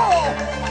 哦